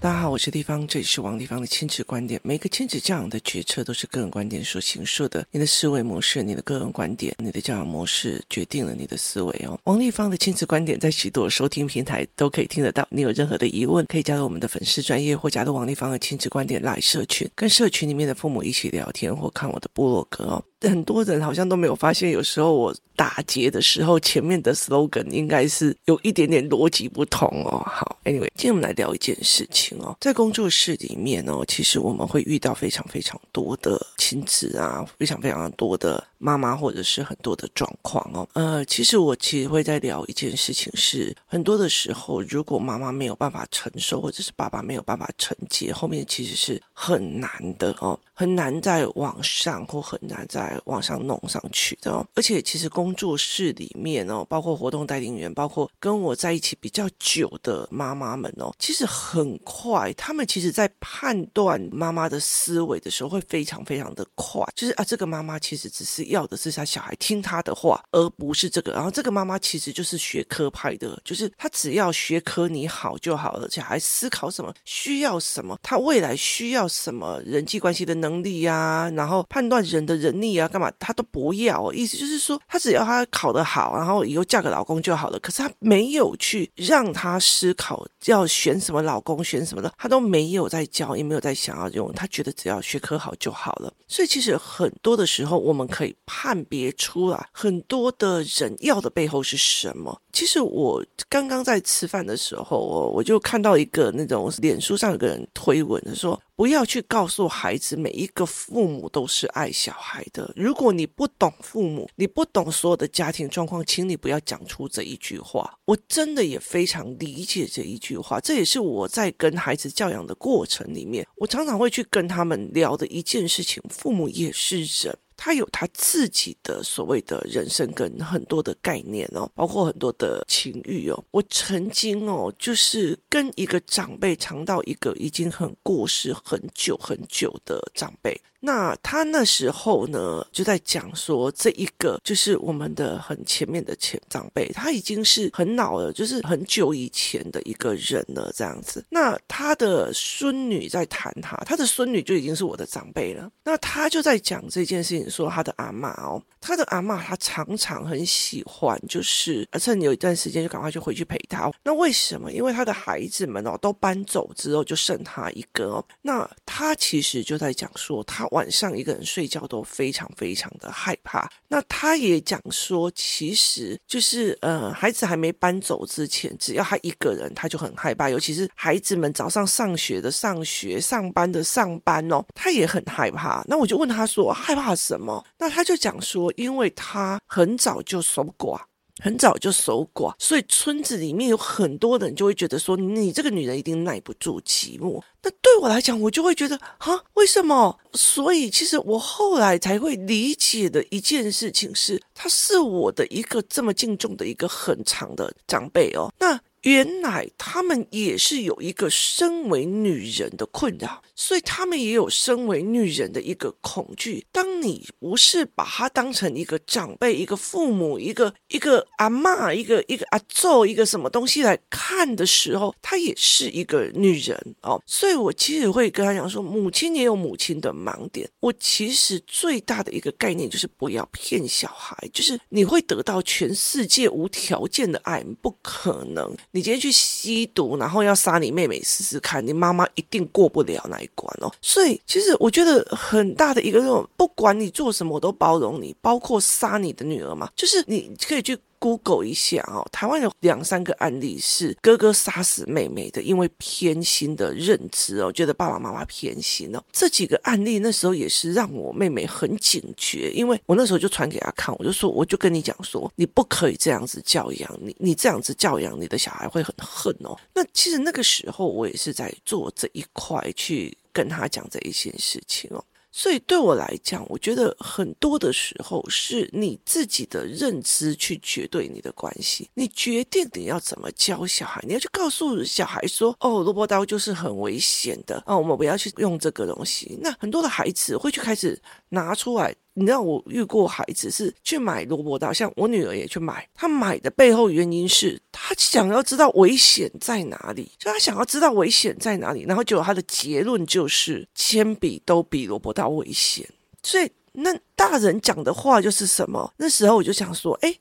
大家好，我是丽芳，这里是王丽芳的亲子观点。每个亲子教养的决策都是个人观点所形塑的。你的思维模式、你的个人观点、你的教养模式，决定了你的思维哦。王丽芳的亲子观点在许多收听平台都可以听得到。你有任何的疑问，可以加入我们的粉丝专业，或加入王丽芳的亲子观点 LINE 社群，跟社群里面的父母一起聊天，或看我的部落格哦。很多人好像都没有发现，有时候我打结的时候，前面的 slogan 应该是有一点点逻辑不同哦。好，Anyway，今天我们来聊一件事情哦，在工作室里面哦，其实我们会遇到非常非常多的亲子啊，非常非常多的妈妈或者是很多的状况哦。呃，其实我其实会在聊一件事情是，很多的时候，如果妈妈没有办法承受，或者是爸爸没有办法承接，后面其实是很难的哦，很难再往上，或很难再。往上弄上去的哦，而且其实工作室里面哦，包括活动带领员，包括跟我在一起比较久的妈妈们哦，其实很快，他们其实在判断妈妈的思维的时候会非常非常的快，就是啊，这个妈妈其实只是要的是他小孩听他的话，而不是这个。然后这个妈妈其实就是学科派的，就是他只要学科你好就好了，小孩思考什么需要什么，他未来需要什么人际关系的能力呀，然后判断人的人力。要干嘛？他都不要，意思就是说，他只要他考得好，然后以后嫁个老公就好了。可是他没有去让他思考要选什么老公，选什么的，他都没有在教，也没有在想要用。他觉得只要学科好就好了。所以其实很多的时候，我们可以判别出来，很多的人要的背后是什么。其实我刚刚在吃饭的时候，我我就看到一个那种脸书上有个人推文说。不要去告诉孩子，每一个父母都是爱小孩的。如果你不懂父母，你不懂所有的家庭状况，请你不要讲出这一句话。我真的也非常理解这一句话，这也是我在跟孩子教养的过程里面，我常常会去跟他们聊的一件事情。父母也是人。他有他自己的所谓的人生跟很多的概念哦，包括很多的情欲哦。我曾经哦，就是跟一个长辈尝到一个已经很过世很久很久的长辈。那他那时候呢，就在讲说，这一个就是我们的很前面的前长辈，他已经是很老了，就是很久以前的一个人了，这样子。那他的孙女在谈他，他的孙女就已经是我的长辈了。那他就在讲这件事情，说他的阿嬷哦，他的阿嬷，他常常很喜欢，就是趁有一段时间就赶快就回去陪他。那为什么？因为他的孩子们哦都搬走之后，就剩他一个哦。那他其实就在讲说他。晚上一个人睡觉都非常非常的害怕。那他也讲说，其实就是呃，孩子还没搬走之前，只要他一个人，他就很害怕。尤其是孩子们早上上学的上学，上班的上班哦，他也很害怕。那我就问他说，害怕什么？那他就讲说，因为他很早就守寡。很早就守寡，所以村子里面有很多人就会觉得说，你这个女人一定耐不住寂寞。那对我来讲，我就会觉得啊，为什么？所以其实我后来才会理解的一件事情是，她是我的一个这么敬重的一个很长的长辈哦。那。原来他们也是有一个身为女人的困扰，所以他们也有身为女人的一个恐惧。当你不是把她当成一个长辈、一个父母、一个一个阿妈、一个一个阿祖、一个什么东西来看的时候，她也是一个女人哦。所以我其实会跟她讲说，母亲也有母亲的盲点。我其实最大的一个概念就是不要骗小孩，就是你会得到全世界无条件的爱，不可能。你今天去吸毒，然后要杀你妹妹试试看，你妈妈一定过不了那一关哦。所以其实我觉得很大的一个那种，不管你做什么，我都包容你，包括杀你的女儿嘛，就是你可以去。Google 一下哦，台湾有两三个案例是哥哥杀死妹妹的，因为偏心的认知哦，觉得爸爸妈妈偏心哦。这几个案例那时候也是让我妹妹很警觉，因为我那时候就传给她看，我就说，我就跟你讲说，你不可以这样子教养你，你这样子教养你的小孩会很恨哦。那其实那个时候我也是在做这一块去跟他讲这一件事情哦。所以对我来讲，我觉得很多的时候是你自己的认知去决对你的关系，你决定你要怎么教小孩，你要去告诉小孩说：“哦，萝卜刀就是很危险的哦，我们不要去用这个东西。”那很多的孩子会去开始拿出来。你知道我遇过孩子是去买萝卜刀，像我女儿也去买，她买的背后原因是她想要知道危险在哪里，就她想要知道危险在哪里，然后结果她的结论就是铅笔都比萝卜刀危险，所以那大人讲的话就是什么？那时候我就想说，哎。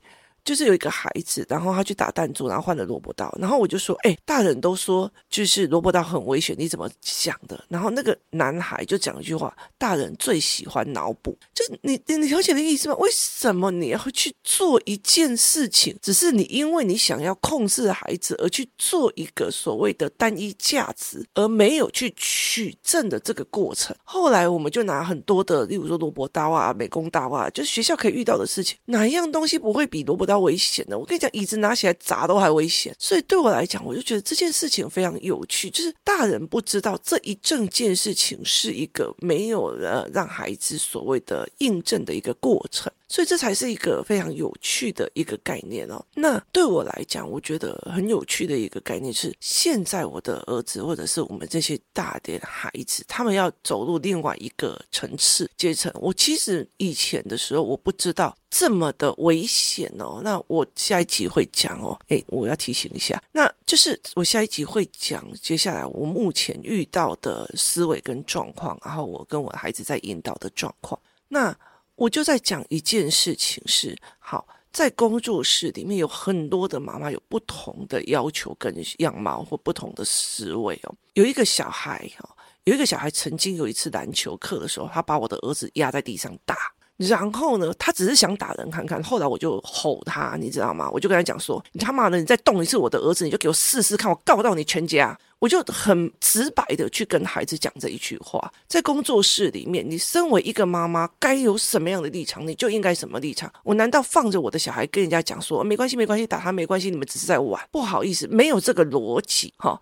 就是有一个孩子，然后他去打弹珠，然后换了萝卜刀，然后我就说：“哎，大人都说就是萝卜刀很危险，你怎么想的？”然后那个男孩就讲一句话：“大人最喜欢脑补，就你你你了解的意思吗？为什么你要去做一件事情？只是你因为你想要控制孩子而去做一个所谓的单一价值，而没有去取证的这个过程。后来我们就拿很多的，例如说萝卜刀啊、美工刀啊，就是学校可以遇到的事情，哪一样东西不会比萝卜刀？危险的，我跟你讲，椅子拿起来砸都还危险。所以对我来讲，我就觉得这件事情非常有趣，就是大人不知道这一整件事情是一个没有了让孩子所谓的印证的一个过程。所以这才是一个非常有趣的一个概念哦。那对我来讲，我觉得很有趣的一个概念是，现在我的儿子或者是我们这些大点孩子，他们要走入另外一个层次阶层。我其实以前的时候，我不知道这么的危险哦。那我下一集会讲哦。诶，我要提醒一下，那就是我下一集会讲接下来我目前遇到的思维跟状况，然后我跟我孩子在引导的状况。那我就在讲一件事情是，好，在工作室里面有很多的妈妈有不同的要求跟样貌或不同的思维哦。有一个小孩哦，有一个小孩曾经有一次篮球课的时候，他把我的儿子压在地上打，然后呢，他只是想打人看看。后来我就吼他，你知道吗？我就跟他讲说：“你他妈的，你再动一次我的儿子，你就给我试试看，我告到你全家。”我就很直白的去跟孩子讲这一句话，在工作室里面，你身为一个妈妈，该有什么样的立场，你就应该什么立场。我难道放着我的小孩跟人家讲说，没关系，没关系，打他没关系，你们只是在玩，不好意思，没有这个逻辑哈。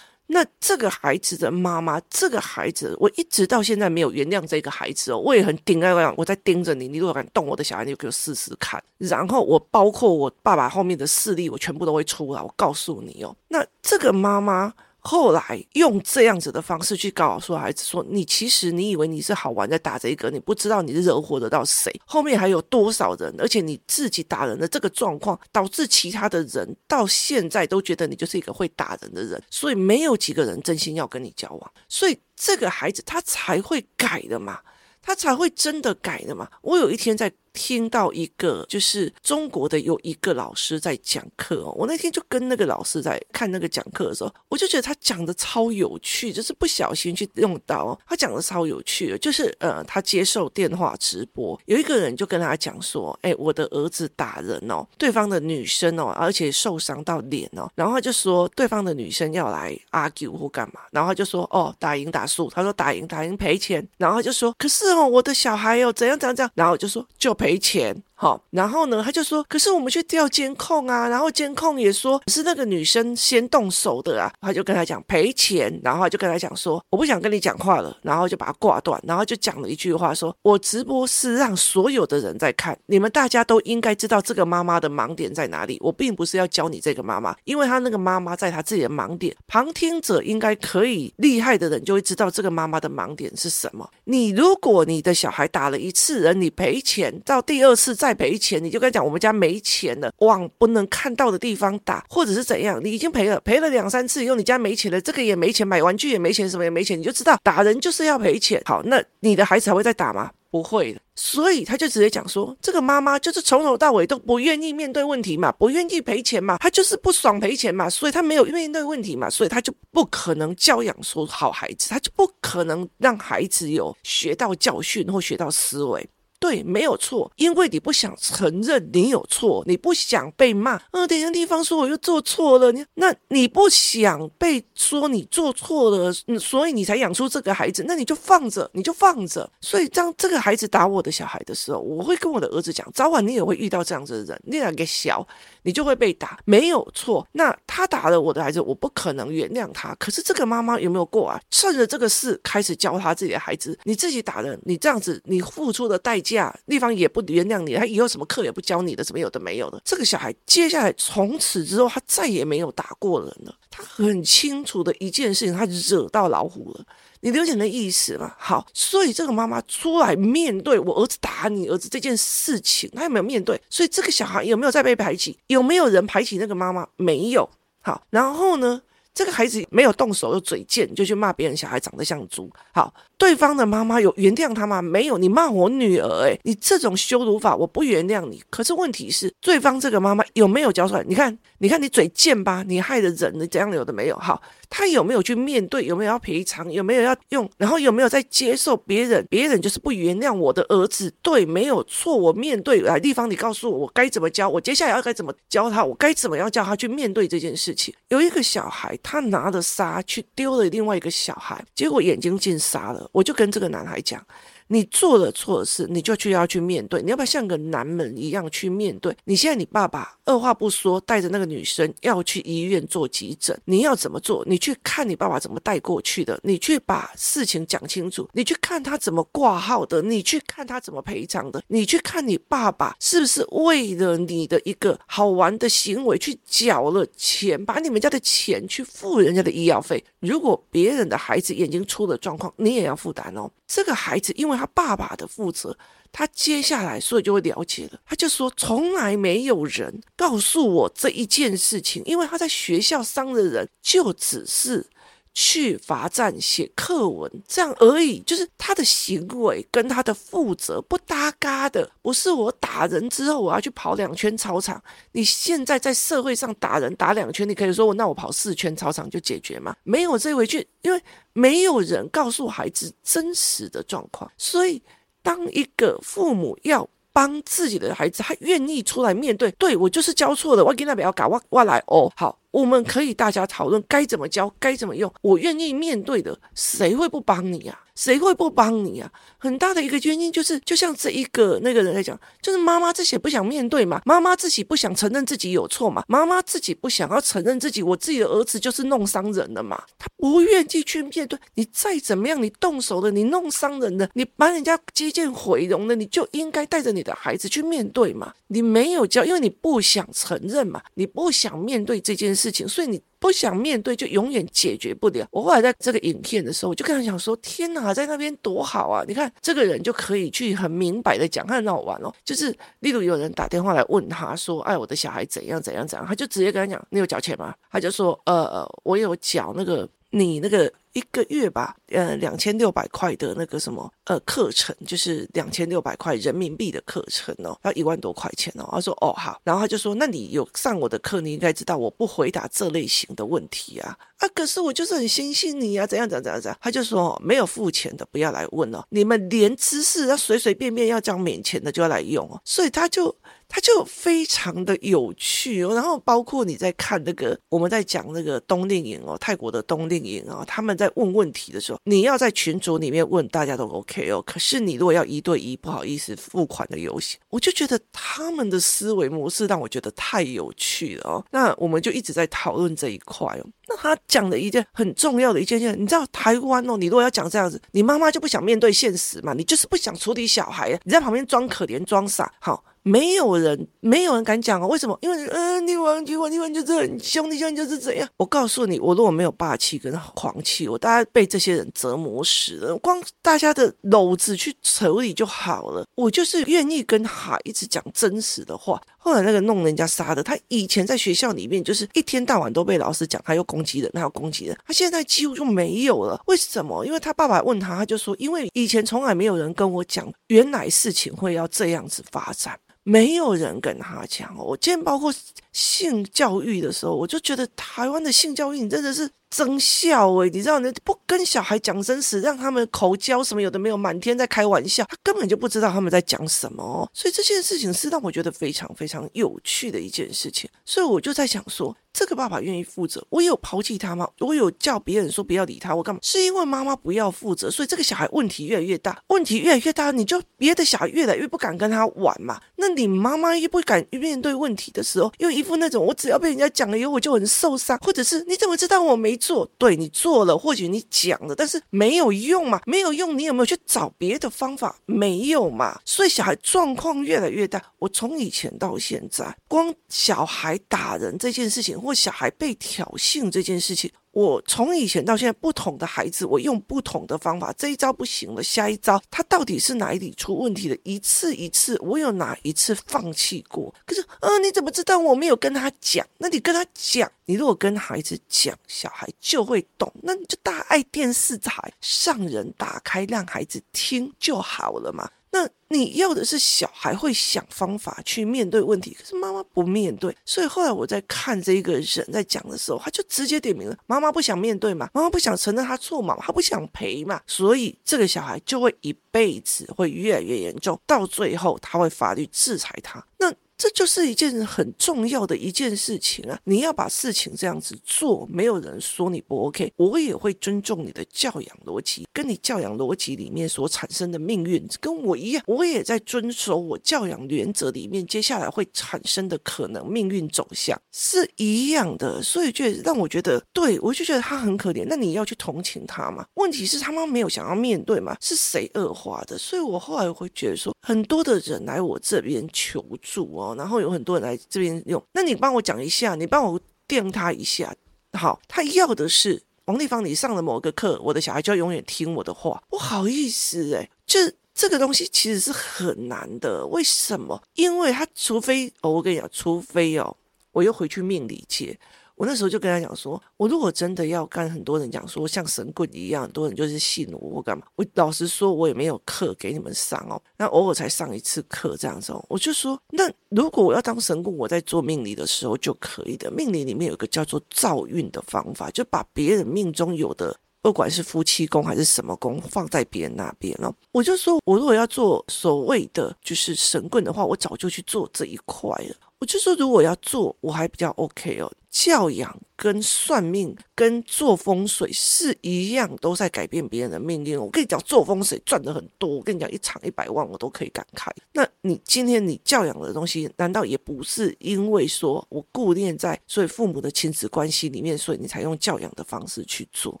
那这个孩子的妈妈，这个孩子，我一直到现在没有原谅这个孩子哦，我也很盯在那，我在盯着你，你如果敢动我的小孩，你就给我试试看。然后我包括我爸爸后面的势力，我全部都会出来，我告诉你哦。那这个妈妈。后来用这样子的方式去告诉孩子说：“你其实你以为你是好玩的打这一个，你不知道你是惹火得到谁，后面还有多少人，而且你自己打人的这个状况，导致其他的人到现在都觉得你就是一个会打人的人，所以没有几个人真心要跟你交往，所以这个孩子他才会改的嘛，他才会真的改的嘛。我有一天在。”听到一个就是中国的有一个老师在讲课哦，我那天就跟那个老师在看那个讲课的时候，我就觉得他讲的超有趣，就是不小心去用到，他讲的超有趣的，就是呃，他接受电话直播，有一个人就跟他讲说，哎，我的儿子打人哦，对方的女生哦，而且受伤到脸哦，然后他就说对方的女生要来 argue 或干嘛，然后他就说哦，打赢打输，他说打赢打赢赔钱，然后他就说可是哦，我的小孩哦怎样怎样怎样，然后就说就赔。赔钱。好，然后呢，他就说，可是我们去调监控啊，然后监控也说是那个女生先动手的啊，他就跟他讲赔钱，然后他就跟他讲说，我不想跟你讲话了，然后就把他挂断，然后就讲了一句话说，我直播是让所有的人在看，你们大家都应该知道这个妈妈的盲点在哪里，我并不是要教你这个妈妈，因为她那个妈妈在她自己的盲点，旁听者应该可以厉害的人就会知道这个妈妈的盲点是什么。你如果你的小孩打了一次人，你赔钱，到第二次再。再赔钱，你就跟他讲，我们家没钱了，往不能看到的地方打，或者是怎样，你已经赔了，赔了两三次以后，你家没钱了，这个也没钱，买玩具也没钱，什么也没钱，你就知道打人就是要赔钱。好，那你的孩子还会再打吗？不会的，所以他就直接讲说，这个妈妈就是从头到尾都不愿意面对问题嘛，不愿意赔钱嘛，她就是不爽赔钱嘛，所以她没有面对问题嘛，所以他就不可能教养出好孩子，他就不可能让孩子有学到教训或学到思维。对，没有错，因为你不想承认你有错，你不想被骂。呃，等一下地方说我又做错了，你那你不想被说你做错了，所以你才养出这个孩子，那你就放着，你就放着。所以当这个孩子打我的小孩的时候，我会跟我的儿子讲，早晚你也会遇到这样子的人，你两个小，你就会被打，没有错。那他打了我的孩子，我不可能原谅他。可是这个妈妈有没有过啊？趁着这个事开始教他自己的孩子，你自己打人，你这样子，你付出的代价。架，丽芳也不原谅你，他以后什么课也不教你的，怎么有的没有的。这个小孩接下来从此之后，他再也没有打过人了。他很清楚的一件事情，他惹到老虎了。你了解那意思吗？好，所以这个妈妈出来面对我儿子打你儿子这件事情，他有没有面对？所以这个小孩有没有在被排挤？有没有人排挤那个妈妈？没有。好，然后呢？这个孩子没有动手，又嘴贱，就去骂别人小孩长得像猪。好，对方的妈妈有原谅他吗？没有，你骂我女儿，诶，你这种羞辱法，我不原谅你。可是问题是，对方这个妈妈有没有教出来？你看，你看你嘴贱吧，你害的人，你怎样有的没有？好。他有没有去面对？有没有要赔偿？有没有要用？然后有没有在接受别人？别人就是不原谅我的儿子，对，没有错。我面对来地方，你告诉我，我该怎么教？我接下来要该怎么教他？我该怎么样叫他去面对这件事情？有一个小孩，他拿着沙去丢了另外一个小孩，结果眼睛进沙了。我就跟这个男孩讲。你做了错事，你就去要去面对。你要不要像个男人一样去面对？你现在你爸爸二话不说带着那个女生要去医院做急诊，你要怎么做？你去看你爸爸怎么带过去的，你去把事情讲清楚，你去看他怎么挂号的，你去看他怎么赔偿的，你去看你爸爸是不是为了你的一个好玩的行为去缴了钱，把你们家的钱去付人家的医药费。如果别人的孩子眼睛出了状况，你也要负担哦。这个孩子因为他爸爸的负责，他接下来所以就会了解了。他就说，从来没有人告诉我这一件事情，因为他在学校伤的人就只是。去罚站写课文这样而已，就是他的行为跟他的负责不搭嘎的。不是我打人之后我要去跑两圈操场，你现在在社会上打人打两圈，你可以说我那我跑四圈操场就解决吗？没有这回去，因为没有人告诉孩子真实的状况。所以当一个父母要帮自己的孩子，他愿意出来面对，对我就是教错了，我给他不要搞，我我来哦，好。我们可以大家讨论该怎么教，该怎么用。我愿意面对的，谁会不帮你啊？谁会不帮你啊？很大的一个原因就是，就像这一个那个人来讲，就是妈妈自己不想面对嘛，妈妈自己不想承认自己有错嘛，妈妈自己不想要承认自己，我自己的儿子就是弄伤人了嘛，他不愿意去面对。你再怎么样，你动手了，你弄伤人了，你把人家接见毁容了，你就应该带着你的孩子去面对嘛。你没有教，因为你不想承认嘛，你不想面对这件事事情，所以你不想面对，就永远解决不了。我后来在这个影片的时候，我就跟他讲说：“天哪，在那边多好啊！你看这个人就可以去很明白的讲，他很好玩哦。就是例如有人打电话来问他说：‘哎，我的小孩怎样怎样怎样’，他就直接跟他讲：‘你有缴钱吗？’他就说：‘呃，我有缴那个你那个。’一个月吧，呃，两千六百块的那个什么，呃，课程就是两千六百块人民币的课程哦，要一万多块钱哦。他说哦好，然后他就说，那你有上我的课，你应该知道我不回答这类型的问题啊啊，可是我就是很相信你啊，怎样怎样怎样。他就说没有付钱的不要来问哦，你们连知识要随随便便要讲免钱的就要来用哦，所以他就。他就非常的有趣哦，然后包括你在看那个，我们在讲那个冬令营哦，泰国的冬令营哦，他们在问问题的时候，你要在群组里面问，大家都 OK 哦。可是你如果要一对一，不好意思，付款的游戏，我就觉得他们的思维模式让我觉得太有趣了哦。那我们就一直在讨论这一块哦。那他讲的一件很重要的一件事，你知道台湾哦，你如果要讲这样子，你妈妈就不想面对现实嘛，你就是不想处理小孩，你在旁边装可怜装傻，好。没有人，没有人敢讲哦。为什么？因为，嗯、呃，你忘记我，你忘记就是很凶，你兄就是怎样。我告诉你，我如果没有霸气跟狂气，我大家被这些人折磨死了。光大家的篓子去处理就好了。我就是愿意跟孩子讲真实的话。后来那个弄人家杀的，他以前在学校里面就是一天到晚都被老师讲，他又攻击人，他又攻击人。他现在几乎就没有了。为什么？因为他爸爸问他，他就说，因为以前从来没有人跟我讲，原来事情会要这样子发展。没有人跟他讲。我今天包括性教育的时候，我就觉得台湾的性教育你真的是真笑诶，你知道，你不跟小孩讲真实，让他们口交什么有的没有，满天在开玩笑，他根本就不知道他们在讲什么。所以这件事情是让我觉得非常非常有趣的一件事情。所以我就在想说，这个爸爸愿意负责，我有抛弃他吗？我有叫别人说不要理他，我干嘛？是因为妈妈不要负责，所以这个小孩问题越来越大，问题越来越大，你就别的小孩越来越不敢跟他玩嘛。那你妈妈又不敢面对问题的时候，又一副那种我只要被人家讲了以后我就很受伤，或者是你怎么知道我没做？对，你做了，或许你讲了，但是没有用嘛，没有用，你有没有去找别的方法？没有嘛，所以小孩状况越来越大。我从以前到现在，光小孩打人这件事情，或小孩被挑衅这件事情。我从以前到现在，不同的孩子，我用不同的方法，这一招不行了，下一招他到底是哪里出问题了？一次一次，我有哪一次放弃过？可是，嗯、呃，你怎么知道我没有跟他讲？那你跟他讲，你如果跟孩子讲，小孩就会懂。那你就大爱电视台上人打开，让孩子听就好了嘛。那你要的是小孩会想方法去面对问题，可是妈妈不面对，所以后来我在看这一个人在讲的时候，他就直接点名了：妈妈不想面对嘛，妈妈不想承认他错嘛，他不想赔嘛，所以这个小孩就会一辈子会越来越严重，到最后他会法律制裁他。那。这就是一件很重要的一件事情啊！你要把事情这样子做，没有人说你不 OK，我也会尊重你的教养逻辑，跟你教养逻辑里面所产生的命运跟我一样，我也在遵守我教养原则里面接下来会产生的可能命运走向是一样的，所以就让我觉得，对，我就觉得他很可怜。那你要去同情他嘛？问题是他妈没有想要面对嘛？是谁恶化的？所以我后来会觉得说，很多的人来我这边求助哦。然后有很多人来这边用，那你帮我讲一下，你帮我电他一下，好，他要的是王丽芳，你上了某个课，我的小孩就要永远听我的话，不好意思哎，就这个东西其实是很难的，为什么？因为他除非哦，我跟你讲，除非哦，我又回去命理界。我那时候就跟他讲说，我如果真的要跟很多人讲说像神棍一样，很多人就是信我，我干嘛？我老实说，我也没有课给你们上哦，那偶尔才上一次课这样子哦。我就说，那如果我要当神棍，我在做命理的时候就可以的。命理里面有一个叫做造运的方法，就把别人命中有的，不管是夫妻宫还是什么宫，放在别人那边哦。我就说，我如果要做所谓的就是神棍的话，我早就去做这一块了。我就说，如果要做，我还比较 OK 哦。教养跟算命跟做风水是一样，都在改变别人的命运。我跟你讲，做风水赚的很多。我跟你讲，一场一百万，我都可以感慨。那你今天你教养的东西，难道也不是因为说我顾念在所以父母的亲子关系里面，所以你才用教养的方式去做？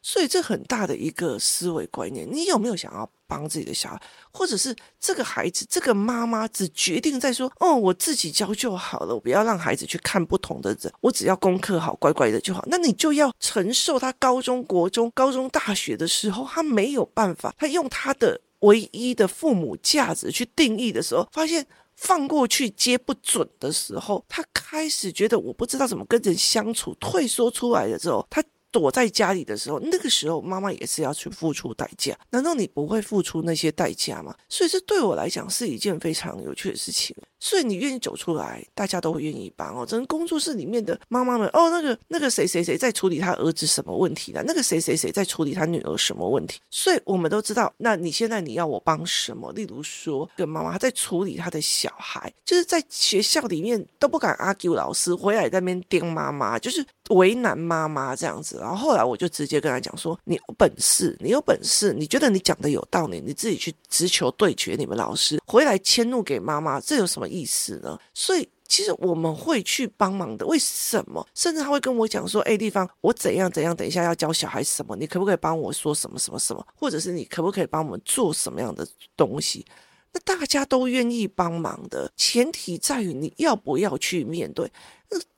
所以这很大的一个思维观念，你有没有想要帮自己的小孩，或者是这个孩子，这个妈妈只决定在说，哦，我自己教就好了，我不要让孩子去看不同的人，我只要功课好，乖乖的就好。那你就要承受他高中国中、高中大学的时候，他没有办法，他用他的唯一的父母价值去定义的时候，发现放过去接不准的时候，他开始觉得我不知道怎么跟人相处，退缩出来了之后，他。躲在家里的时候，那个时候妈妈也是要去付出代价。难道你不会付出那些代价吗？所以这对我来讲是一件非常有趣的事情。所以你愿意走出来，大家都会愿意帮哦。整个工作室里面的妈妈们，哦，那个那个谁谁谁在处理他儿子什么问题呢？那个谁谁谁在处理他女儿什么问题？所以我们都知道，那你现在你要我帮什么？例如说，跟妈妈在处理他的小孩，就是在学校里面都不敢 argue 老师，回来在那边盯妈妈，就是为难妈妈这样子。然后后来我就直接跟他讲说：“你有本事，你有本事，你觉得你讲的有道理，你自己去直球对决你们老师，回来迁怒给妈妈，这有什么意思呢？所以其实我们会去帮忙的。为什么？甚至他会跟我讲说：“哎，地方，我怎样怎样，等一下要教小孩什么，你可不可以帮我说什么什么什么？或者是你可不可以帮我们做什么样的东西？”那大家都愿意帮忙的前提在于你要不要去面对。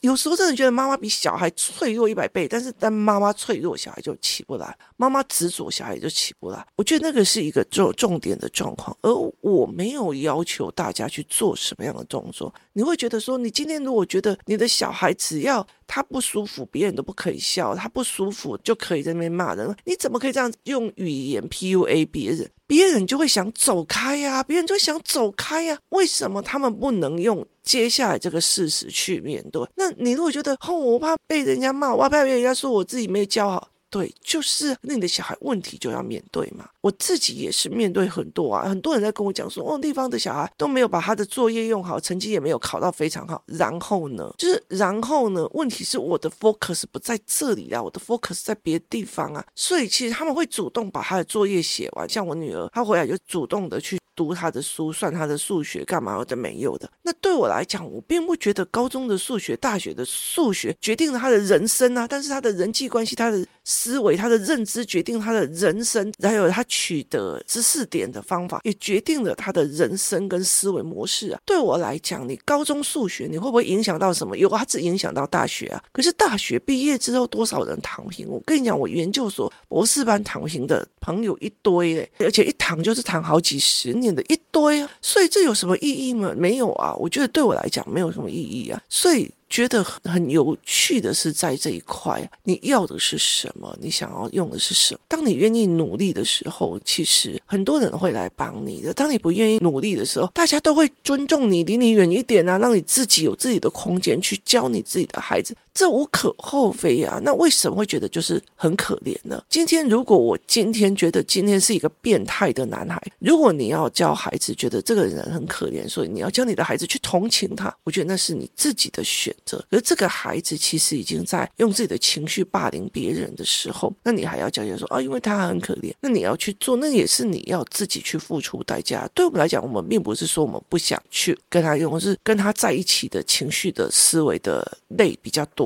有时候真的觉得妈妈比小孩脆弱一百倍，但是当妈妈脆弱，小孩就起不来；妈妈执着，小孩就起不来。我觉得那个是一个重重点的状况，而我没有要求大家去做什么样的动作。你会觉得说，你今天如果觉得你的小孩只要他不舒服，别人都不可以笑，他不舒服就可以在那边骂人，你怎么可以这样用语言 PUA 别人？别人就会想走开呀，别人就会想走开呀。为什么他们不能用？接下来这个事实去面对，那你如果觉得哦，我怕被人家骂，我怕被人家说我自己没教好，对，就是那你的小孩问题就要面对嘛。我自己也是面对很多啊，很多人在跟我讲说，哦，地方的小孩都没有把他的作业用好，成绩也没有考到非常好。然后呢，就是然后呢，问题是我的 focus 不在这里啊，我的 focus 在别的地方啊。所以其实他们会主动把他的作业写完，像我女儿，她回来就主动的去读他的书，算他的数学，干嘛的没有的。那对我来讲，我并不觉得高中的数学、大学的数学决定了他的人生啊，但是他的人际关系、他的思维、他的认知决定他的人生，还有他取得知识点的方法，也决定了他的人生跟思维模式啊。对我来讲，你高中数学你会不会影响到什么？有，啊只影响到大学啊。可是大学毕业之后，多少人躺平？我跟你讲，我研究所博士班躺平的朋友一堆嘞，而且一躺就是躺好几十年的一堆啊。所以这有什么意义吗？没有啊。我觉得对我来讲没有什么意义啊。所以。觉得很有趣的是，在这一块，你要的是什么？你想要用的是什么？当你愿意努力的时候，其实很多人会来帮你的。当你不愿意努力的时候，大家都会尊重你，离你远一点啊，让你自己有自己的空间去教你自己的孩子，这无可厚非啊。那为什么会觉得就是很可怜呢？今天如果我今天觉得今天是一个变态的男孩，如果你要教孩子觉得这个人很可怜，所以你要教你的孩子去同情他，我觉得那是你自己的选择。而这个孩子其实已经在用自己的情绪霸凌别人的时候，那你还要讲讲说啊，因为他很可怜，那你要去做，那也是你要自己去付出代价。对我们来讲，我们并不是说我们不想去跟他用，是跟他在一起的情绪的思维的累比较多，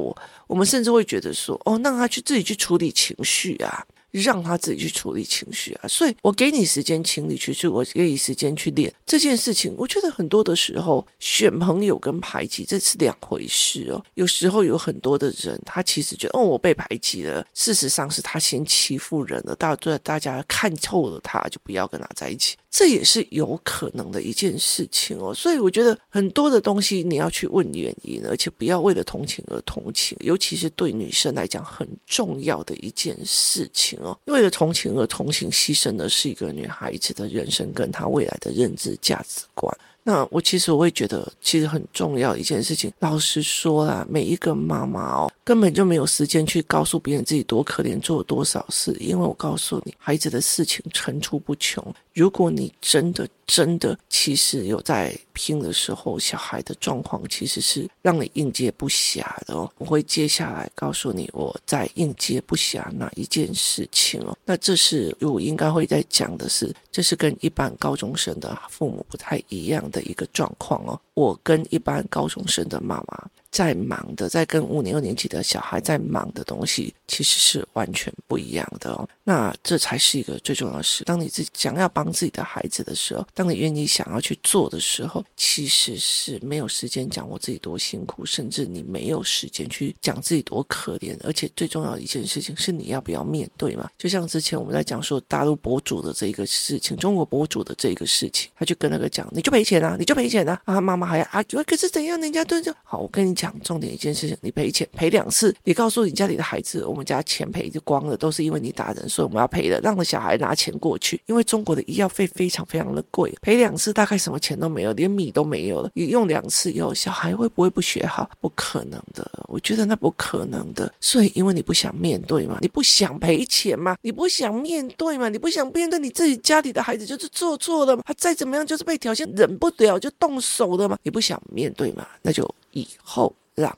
我们甚至会觉得说，哦，让他去自己去处理情绪啊。让他自己去处理情绪啊，所以我给你时间，请你去做，我给你时间去练这件事情。我觉得很多的时候，选朋友跟排挤这是两回事哦。有时候有很多的人，他其实觉得哦，我被排挤了，事实上是他先欺负人了，大家大家看透了他，就不要跟他在一起。这也是有可能的一件事情哦，所以我觉得很多的东西你要去问原因，而且不要为了同情而同情，尤其是对女生来讲很重要的一件事情哦。为了同情而同情，牺牲的是一个女孩子的人生跟她未来的认知价值观。那我其实我会觉得，其实很重要一件事情。老实说啦，每一个妈妈哦，根本就没有时间去告诉别人自己多可怜，做了多少事。因为我告诉你，孩子的事情层出不穷。如果你真的真的，其实有在拼的时候，小孩的状况其实是让你应接不暇的哦。我会接下来告诉你我在应接不暇哪一件事情哦。那这是我应该会在讲的是，这是跟一般高中生的父母不太一样的一个状况哦。我跟一般高中生的妈妈。在忙的，在跟五年、六年级的小孩在忙的东西，其实是完全不一样的哦。那这才是一个最重要的事。当你自己想要帮自己的孩子的时候，当你愿意想要去做的时候，其实是没有时间讲我自己多辛苦，甚至你没有时间去讲自己多可怜。而且最重要的一件事情是，你要不要面对嘛？就像之前我们在讲说大陆博主的这一个事情，中国博主的这一个事情，他就跟那个讲，你就赔钱啊，你就赔钱啊。啊，妈妈还要啊，可是怎样？人家都就好，我跟你讲。讲重点一件事情，你赔钱赔两次，你告诉你家里的孩子，我们家钱赔就光了，都是因为你打人，所以我们要赔的，让小孩拿钱过去，因为中国的医药费非常非常的贵，赔两次大概什么钱都没有，连米都没有了。你用两次以后，小孩会不会不学好？不可能的，我觉得那不可能的。所以，因为你不想面对嘛，你不想赔钱嘛，你不想面对嘛，你不想面对你自己家里的孩子就是做错了嘛，他再怎么样就是被挑衅，忍不了就动手的嘛，你不想面对嘛，那就。以后让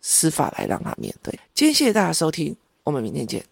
司法来让他面对。今天谢谢大家收听，我们明天见。